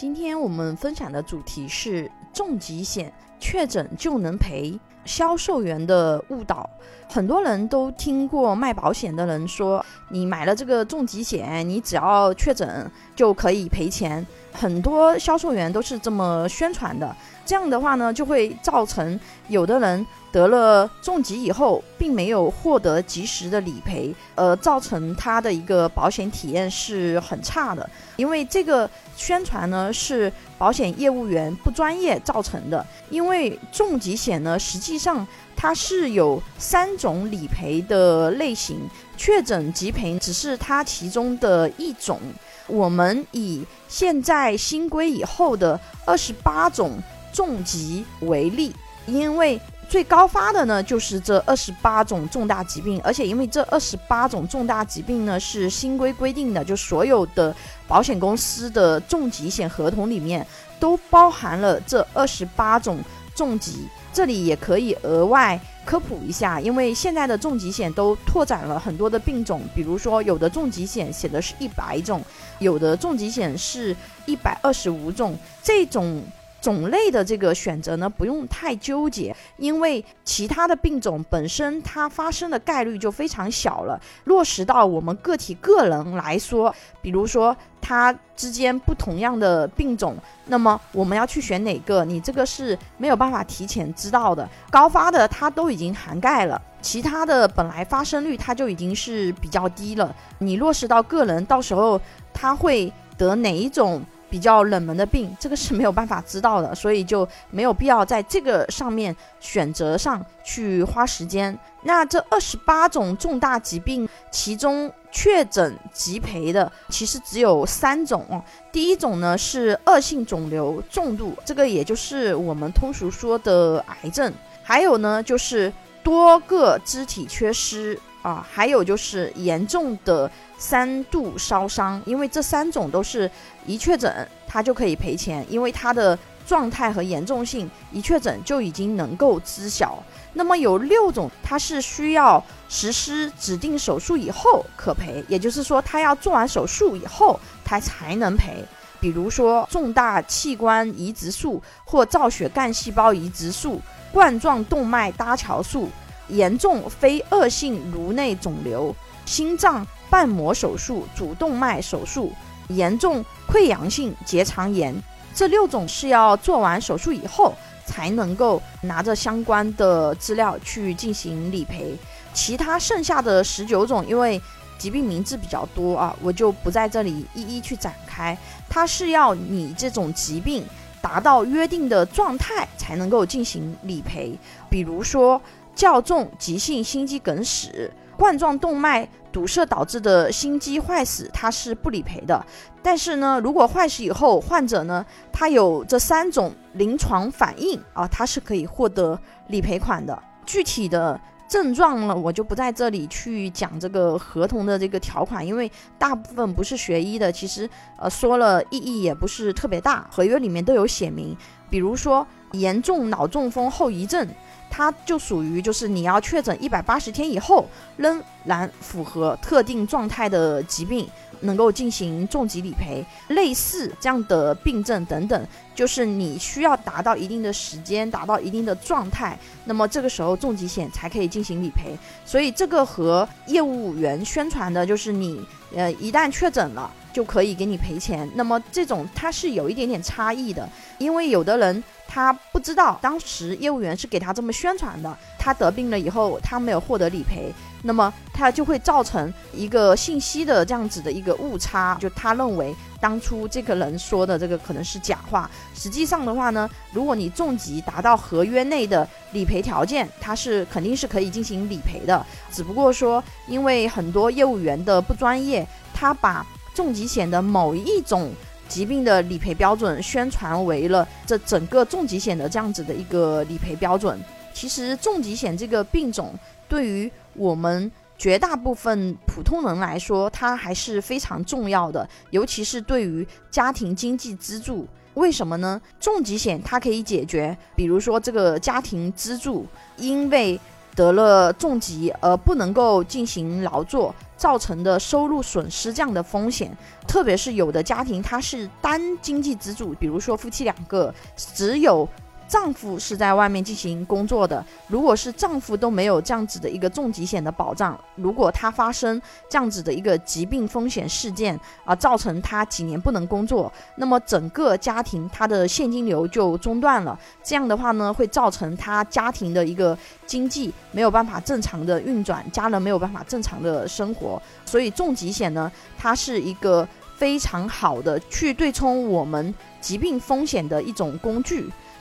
今天我们分享的主题是重疾险确诊就能赔，销售员的误导。很多人都听过卖保险的人说，你买了这个重疾险，你只要确诊就可以赔钱。很多销售员都是这么宣传的。这样的话呢，就会造成有的人得了重疾以后，并没有获得及时的理赔，呃，造成他的一个保险体验是很差的。因为这个宣传呢，是保险业务员不专业造成的。因为重疾险呢，实际上它是有三种理赔的类型，确诊即赔只是它其中的一种。我们以现在新规以后的二十八种。重疾为例，因为最高发的呢就是这二十八种重大疾病，而且因为这二十八种重大疾病呢是新规规定的，就所有的保险公司的重疾险合同里面都包含了这二十八种重疾。这里也可以额外科普一下，因为现在的重疾险都拓展了很多的病种，比如说有的重疾险写的是一百种，有的重疾险是一百二十五种，这种。种类的这个选择呢，不用太纠结，因为其他的病种本身它发生的概率就非常小了。落实到我们个体个人来说，比如说它之间不同样的病种，那么我们要去选哪个，你这个是没有办法提前知道的。高发的它都已经涵盖了，其他的本来发生率它就已经是比较低了。你落实到个人，到时候他会得哪一种？比较冷门的病，这个是没有办法知道的，所以就没有必要在这个上面选择上去花时间。那这二十八种重大疾病，其中确诊即赔的其实只有三种。第一种呢是恶性肿瘤重度，这个也就是我们通俗说的癌症；还有呢就是多个肢体缺失。啊，还有就是严重的三度烧伤，因为这三种都是一确诊，它就可以赔钱，因为它的状态和严重性一确诊就已经能够知晓。那么有六种，它是需要实施指定手术以后可赔，也就是说，它要做完手术以后它才能赔。比如说重大器官移植术或造血干细胞移植术、冠状动脉搭桥术。严重非恶性颅内肿瘤、心脏瓣膜手术、主动脉手术、严重溃疡性结肠炎，这六种是要做完手术以后才能够拿着相关的资料去进行理赔。其他剩下的十九种，因为疾病名字比较多啊，我就不在这里一一去展开。它是要你这种疾病达到约定的状态才能够进行理赔，比如说。较重急性心肌梗死、冠状动脉堵塞导致的心肌坏死，它是不理赔的。但是呢，如果坏死以后患者呢，他有这三种临床反应啊，他是可以获得理赔款的。具体的症状呢，我就不在这里去讲这个合同的这个条款，因为大部分不是学医的，其实呃说了意义也不是特别大。合约里面都有写明，比如说严重脑中风后遗症。它就属于就是你要确诊一百八十天以后仍然符合特定状态的疾病，能够进行重疾理赔。类似这样的病症等等，就是你需要达到一定的时间，达到一定的状态，那么这个时候重疾险才可以进行理赔。所以这个和业务员宣传的就是你呃一旦确诊了就可以给你赔钱，那么这种它是有一点点差异的，因为有的人。他不知道当时业务员是给他这么宣传的，他得病了以后，他没有获得理赔，那么他就会造成一个信息的这样子的一个误差，就他认为当初这个人说的这个可能是假话。实际上的话呢，如果你重疾达到合约内的理赔条件，他是肯定是可以进行理赔的。只不过说，因为很多业务员的不专业，他把重疾险的某一种。疾病的理赔标准宣传为了这整个重疾险的这样子的一个理赔标准。其实重疾险这个病种对于我们绝大部分普通人来说，它还是非常重要的，尤其是对于家庭经济支柱。为什么呢？重疾险它可以解决，比如说这个家庭支柱因为得了重疾而不能够进行劳作。造成的收入损失这样的风险。特别是有的家庭他是单经济支柱，比如说夫妻两个，只有。丈夫是在外面进行工作的，如果是丈夫都没有这样子的一个重疾险的保障，如果他发生这样子的一个疾病风险事件啊，造成他几年不能工作，那么整个家庭他的现金流就中断了。这样的话呢，会造成他家庭的一个经济没有办法正常的运转，家人没有办法正常的生活。所以重疾险呢，它是一个非常好的去对冲我们疾病风险的一种工具。